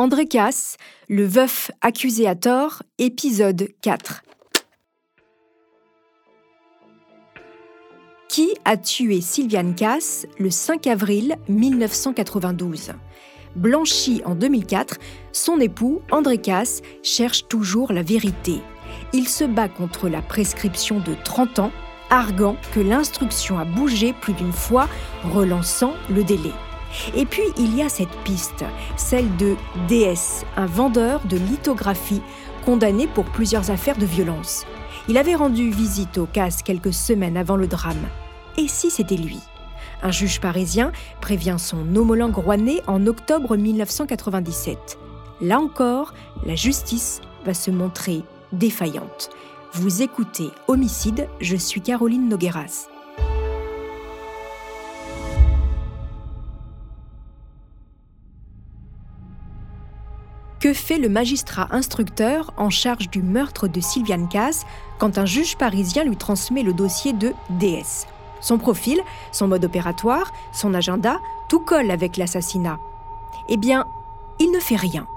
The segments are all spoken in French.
André Casse, le veuf accusé à tort, épisode 4. Qui a tué Sylviane Casse le 5 avril 1992 Blanchi en 2004, son époux, André Casse, cherche toujours la vérité. Il se bat contre la prescription de 30 ans, arguant que l'instruction a bougé plus d'une fois, relançant le délai. Et puis il y a cette piste, celle de DS, un vendeur de lithographie condamné pour plusieurs affaires de violence. Il avait rendu visite au CAS quelques semaines avant le drame. Et si c'était lui? Un juge parisien prévient son homologue rouennais en octobre 1997. Là encore, la justice va se montrer défaillante. Vous écoutez Homicide, je suis Caroline Nogueras. Que fait le magistrat instructeur en charge du meurtre de Sylviane Casse quand un juge parisien lui transmet le dossier de DS Son profil, son mode opératoire, son agenda, tout colle avec l'assassinat. Eh bien, il ne fait rien.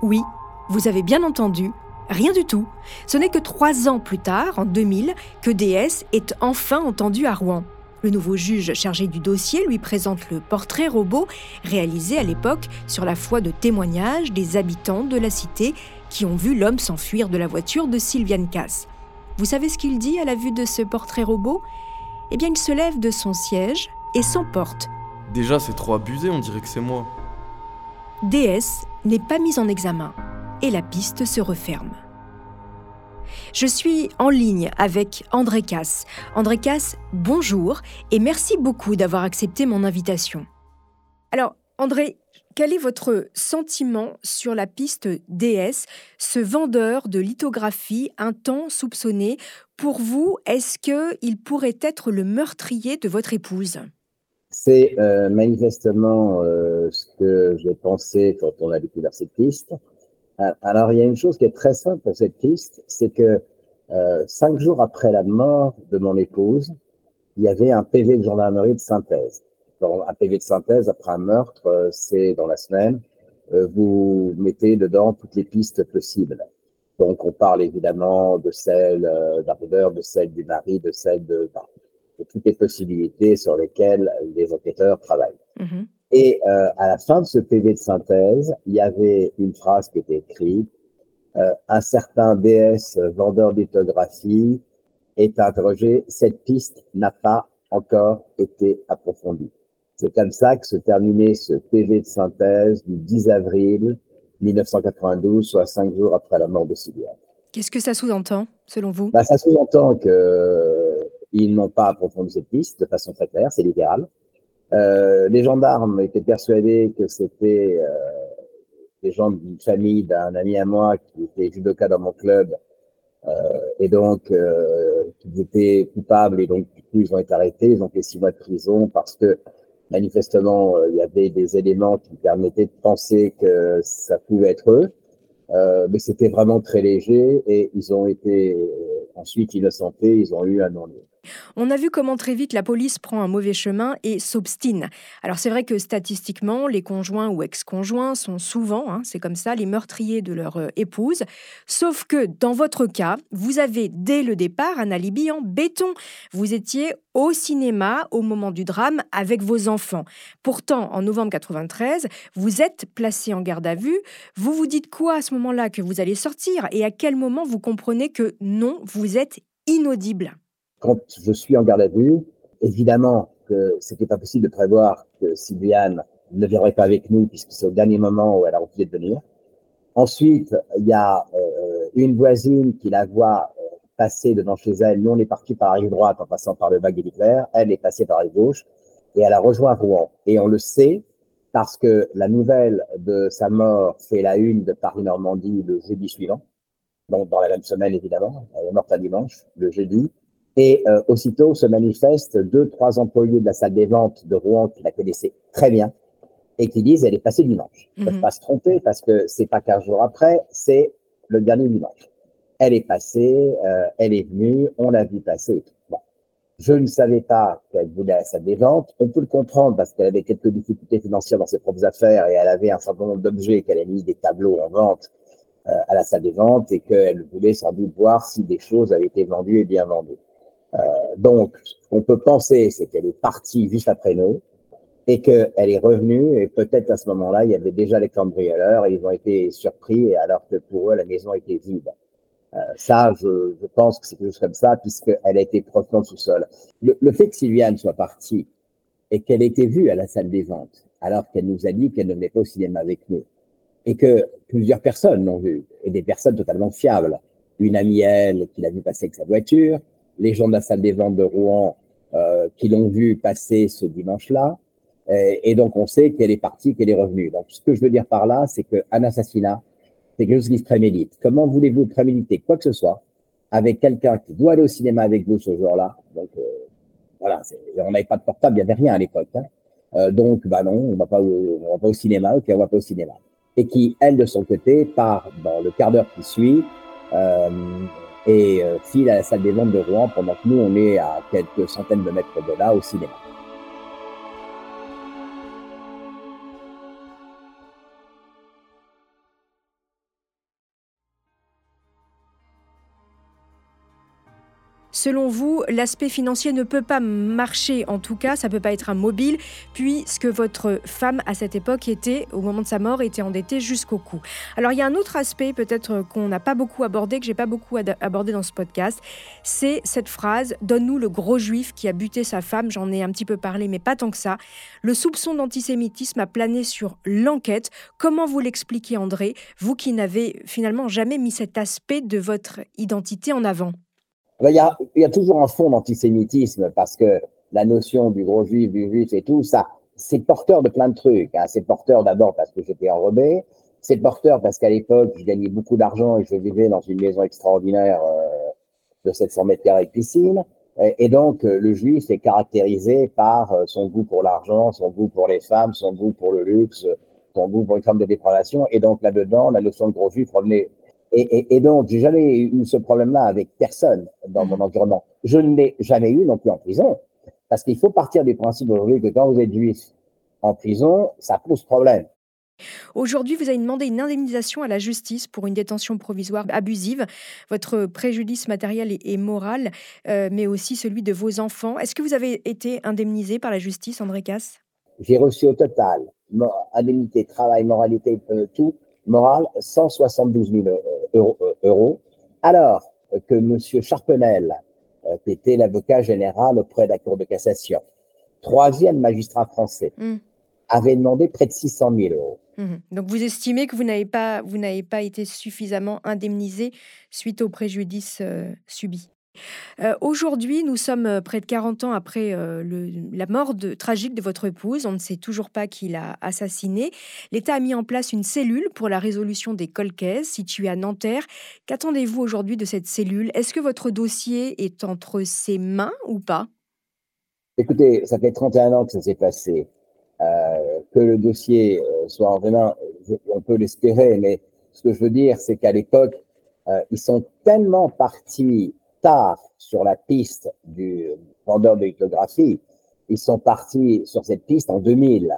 Oui, vous avez bien entendu, rien du tout. Ce n'est que trois ans plus tard, en 2000, que DS est enfin entendu à Rouen. Le nouveau juge chargé du dossier lui présente le portrait robot réalisé à l'époque sur la foi de témoignages des habitants de la cité qui ont vu l'homme s'enfuir de la voiture de Sylviane Cass. Vous savez ce qu'il dit à la vue de ce portrait robot? Eh bien, il se lève de son siège et s'emporte. Déjà, c'est trop abusé, on dirait que c'est moi. DS n'est pas mise en examen et la piste se referme. Je suis en ligne avec André Casse. André Casse, bonjour et merci beaucoup d'avoir accepté mon invitation. Alors, André, quel est votre sentiment sur la piste DS, ce vendeur de lithographie un temps soupçonné? Pour vous, est-ce qu'il pourrait être le meurtrier de votre épouse? C'est euh, manifestement euh, ce que j'ai pensé quand on a découvert cette piste. Ah, alors, il y a une chose qui est très simple pour cette piste, c'est que euh, cinq jours après la mort de mon épouse, il y avait un PV de gendarmerie de synthèse. un PV de synthèse après un meurtre, euh, c'est dans la semaine, euh, vous mettez dedans toutes les pistes possibles. Donc, on parle évidemment de celle d'Arder, de celle du mari, de celle de, de, toutes les possibilités sur lesquelles les enquêteurs travaillent. Mm-hmm. Et euh, à la fin de ce PV de synthèse, il y avait une phrase qui était écrite euh, un certain DS vendeur d'ethographie est interrogé. Cette piste n'a pas encore été approfondie. C'est comme ça que se terminait ce PV de synthèse du 10 avril 1992, soit cinq jours après la mort de Sylviane. Qu'est-ce que ça sous-entend, selon vous? Bah, Ça sous-entend qu'ils n'ont pas approfondi cette piste de façon très claire, c'est littéral. Euh, les gendarmes étaient persuadés que c'était euh, des gens d'une famille d'un ami à moi qui était judoka dans mon club euh, et donc euh, qui étaient coupables et donc du coup ils ont été arrêtés, ils ont fait six mois de prison parce que manifestement il y avait des éléments qui permettaient de penser que ça pouvait être eux, mais c'était vraiment très léger et ils ont été ensuite innocentés, ils ont eu un non-lieu. On a vu comment très vite la police prend un mauvais chemin et s'obstine. Alors c'est vrai que statistiquement, les conjoints ou ex-conjoints sont souvent, hein, c'est comme ça, les meurtriers de leur euh, épouse. Sauf que dans votre cas, vous avez dès le départ un alibi en béton. Vous étiez au cinéma au moment du drame avec vos enfants. Pourtant, en novembre 93, vous êtes placé en garde à vue. Vous vous dites quoi à ce moment-là que vous allez sortir et à quel moment vous comprenez que non, vous êtes inaudible? Quand je suis en garde à vue, évidemment que c'était pas possible de prévoir que Sylviane ne viendrait pas avec nous puisque c'est au dernier moment où elle a refusé de venir. Ensuite, il y a euh, une voisine qui la voit euh, passer devant chez elle. Nous, on est parti par la rive droite en passant par le bac d'Hitler. Elle est passée par la rive gauche et elle a rejoint Rouen. Et on le sait parce que la nouvelle de sa mort fait la une de Paris-Normandie le jeudi suivant. Donc, dans la même semaine, évidemment. Elle est morte un dimanche, le jeudi. Et euh, aussitôt se manifestent deux, trois employés de la salle des ventes de Rouen qui la connaissaient très bien et qui disent elle est passée dimanche. Ils ne peuvent mhm. pas se tromper parce que c'est pas 15 jours après, c'est le dernier dimanche. Elle est passée, euh, elle est venue, on l'a vu passer. Bon. Je ne savais pas qu'elle voulait à la salle des ventes. On peut le comprendre parce qu'elle avait quelques difficultés financières dans ses propres affaires et elle avait un certain nombre d'objets qu'elle a mis des tableaux en vente euh, à la salle des ventes et qu'elle voulait sans doute voir si des choses avaient été vendues et bien vendues. Euh, donc, on peut penser, c'est qu'elle est partie juste après nous et qu'elle est revenue et peut-être à ce moment-là, il y avait déjà les cambrioleurs et ils ont été surpris alors que pour eux, la maison était vide. Euh, ça, je, je, pense que c'est quelque chose comme ça, puisqu'elle a été proche dans le sous-sol. Le, le, fait que Sylviane soit partie et qu'elle ait été vue à la salle des ventes, alors qu'elle nous a dit qu'elle ne venait pas au cinéma avec nous, et que plusieurs personnes l'ont vue, et des personnes totalement fiables. Une amie, elle, qui l'a vu passer avec sa voiture, les gens de la salle des ventes de Rouen euh, qui l'ont vu passer ce dimanche-là, et, donc on sait qu'elle est partie, qu'elle est revenue. Donc ce que je veux dire par là, c'est qu'un assassinat, c'est quelque chose qui se prémédite. Comment voulez-vous préméditer quoi que ce soit avec quelqu'un qui doit aller au cinéma avec vous ce jour-là? Donc euh, voilà, on n'avait pas de portable, il n'y avait rien à l'époque. Hein. Euh, donc bah non, on va pas, on va pas au cinéma, ok, on va pas au cinéma. Et qui, elle de son côté, part dans le quart d'heure qui suit euh, et euh, file à la salle des ventes de Rouen pendant que nous on est à quelques centaines de mètres de là au cinéma. Selon vous, l'aspect financier ne peut pas marcher, en tout cas, ça ne peut pas être un mobile, puisque votre femme, à cette époque, était, au moment de sa mort, était endettée jusqu'au cou. Alors, il y a un autre aspect, peut-être qu'on n'a pas beaucoup abordé, que j'ai pas beaucoup abordé dans ce podcast, c'est cette phrase Donne-nous le gros juif qui a buté sa femme. J'en ai un petit peu parlé, mais pas tant que ça. Le soupçon d'antisémitisme a plané sur l'enquête. Comment vous l'expliquez, André, vous qui n'avez finalement jamais mis cet aspect de votre identité en avant? Il y, a, il y a toujours un fond d'antisémitisme parce que la notion du gros juif, du juif et tout, ça, c'est porteur de plein de trucs. Hein. C'est porteur d'abord parce que j'étais enrobé. C'est porteur parce qu'à l'époque, je gagnais beaucoup d'argent et je vivais dans une maison extraordinaire euh, de 700 mètres carrés piscine. Et, donc, euh, le juif est caractérisé par euh, son goût pour l'argent, son goût pour les femmes, son goût pour le luxe, son goût pour les femmes de dépravation. Et donc, là-dedans, la notion de gros juif revenait et, et, et donc, j'ai jamais eu ce problème-là avec personne dans mon mmh. environnement. Je ne l'ai jamais eu non plus en prison, parce qu'il faut partir du principe aujourd'hui que quand vous êtes juif en prison, ça pose problème. Aujourd'hui, vous avez demandé une indemnisation à la justice pour une détention provisoire abusive. Votre préjudice matériel et, moral, euh, mais aussi celui de vos enfants. Est-ce que vous avez été indemnisé par la justice, André Casse? J'ai reçu au total indemnité, travail, moralité, euh, tout, morale, 172 000 euros, euros alors que M. Charpenel, euh, qui était l'avocat général auprès de la Cour de cassation, troisième magistrat français, mmh. avait demandé près de 600 000 euros. Mmh. Donc vous estimez que vous n'avez pas, vous n'avez pas été suffisamment indemnisé suite au préjudice euh, subi? Euh, aujourd'hui, nous sommes euh, près de 40 ans après euh, la mort tragique de votre épouse. On ne sait toujours pas qui l'a assassinée. L'État a mis en place une cellule pour la résolution des colcaises située à Nanterre. Qu'attendez-vous aujourd'hui de cette cellule? Est-ce que votre dossier est entre ses mains ou pas? Écoutez, ça fait 31 ans que ça s'est passé. que le dossier soit en mains, on peut l'espérer, mais ce que je veux dire, c'est qu'à l'époque, ils sont tellement partis tard sur la piste du vendeur de lithographie. Ils sont partis sur cette piste en 2000.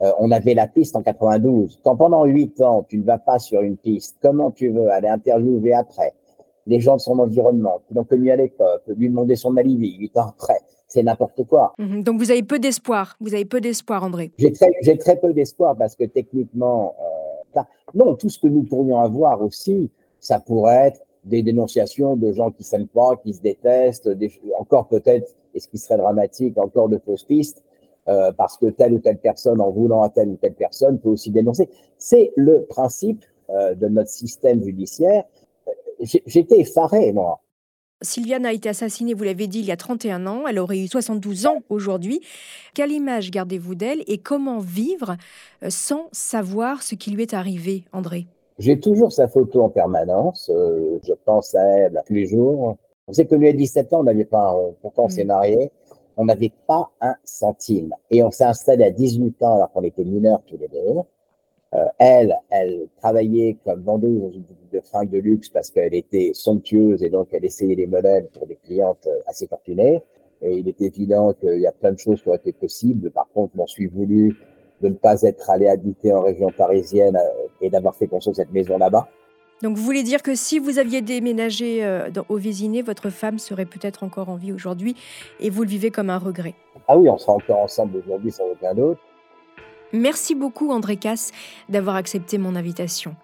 Euh, on avait la piste en 92. Quand pendant huit ans, tu ne vas pas sur une piste, comment tu veux aller interviewer après? Les gens de son environnement, qui l'ont connu à l'époque, lui demander son alibi huit ans après c'est n'importe quoi. Mhm. donc vous avez peu d'espoir. Vous avez peu d'espoir, André. J'ai très, très, peu d'espoir parce que techniquement, euh, non, tout ce que nous pourrions avoir aussi, ça pourrait être des dénonciations de gens qui s'aiment pas, qui se détestent, encore peut-être, et ce qui serait dramatique, encore de fausses pistes, euh, parce que telle ou telle personne, en voulant à telle ou telle personne, peut aussi dénoncer. C'est le principe euh, de notre système judiciaire. Euh, j'étais effaré, moi. Sylviane a été assassinée, vous l'avez dit, il y a 31 ans. Elle aurait eu 72 ans aujourd'hui. Quelle image gardez-vous d'elle et comment vivre sans savoir ce qui lui est arrivé, André? J'ai toujours sa photo en permanence. Euh, je pense à elle tous les jours. On sait que lui, à 17 ans, on n'avait pas un Pourtant, on s'est mm. marié. On n'avait pas un centime. Et on s'est installé à 18 ans alors qu'on était mineurs tous les deux. Euh, elle, elle travaillait comme vendeuse dans une boutique de fringues de luxe parce qu'elle était somptueuse et donc elle essayait les modèles pour des clientes euh, assez fortunées. Et il est évident qu'il y a plein de choses qui auraient été possibles. Par contre, je m'en suis voulu de ne pas être allé habiter en région parisienne euh, et d'avoir fait construire cette maison là-bas. Donc vous voulez dire que si vous aviez déménagé euh, au Vésiné, votre femme serait peut-être encore en vie aujourd'hui et vous le vivez comme un regret? Ah oui, on sera encore ensemble aujourd'hui sans aucun doute. Merci beaucoup André Casse d'avoir accepté mon invitation.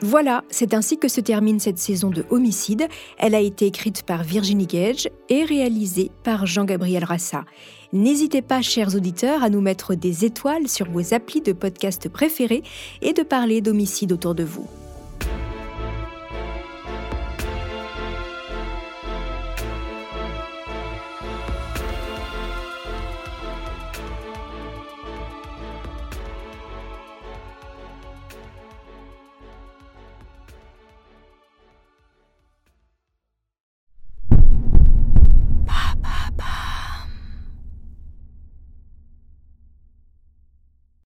Voilà, c'est ainsi que se termine cette saison de Homicide. Elle a été écrite par Virginie Gage et réalisée par Jean-Gabriel Rassa. N'hésitez pas, chers auditeurs, à nous mettre des étoiles sur vos applis de podcast préférés et de parler d'homicide autour de vous.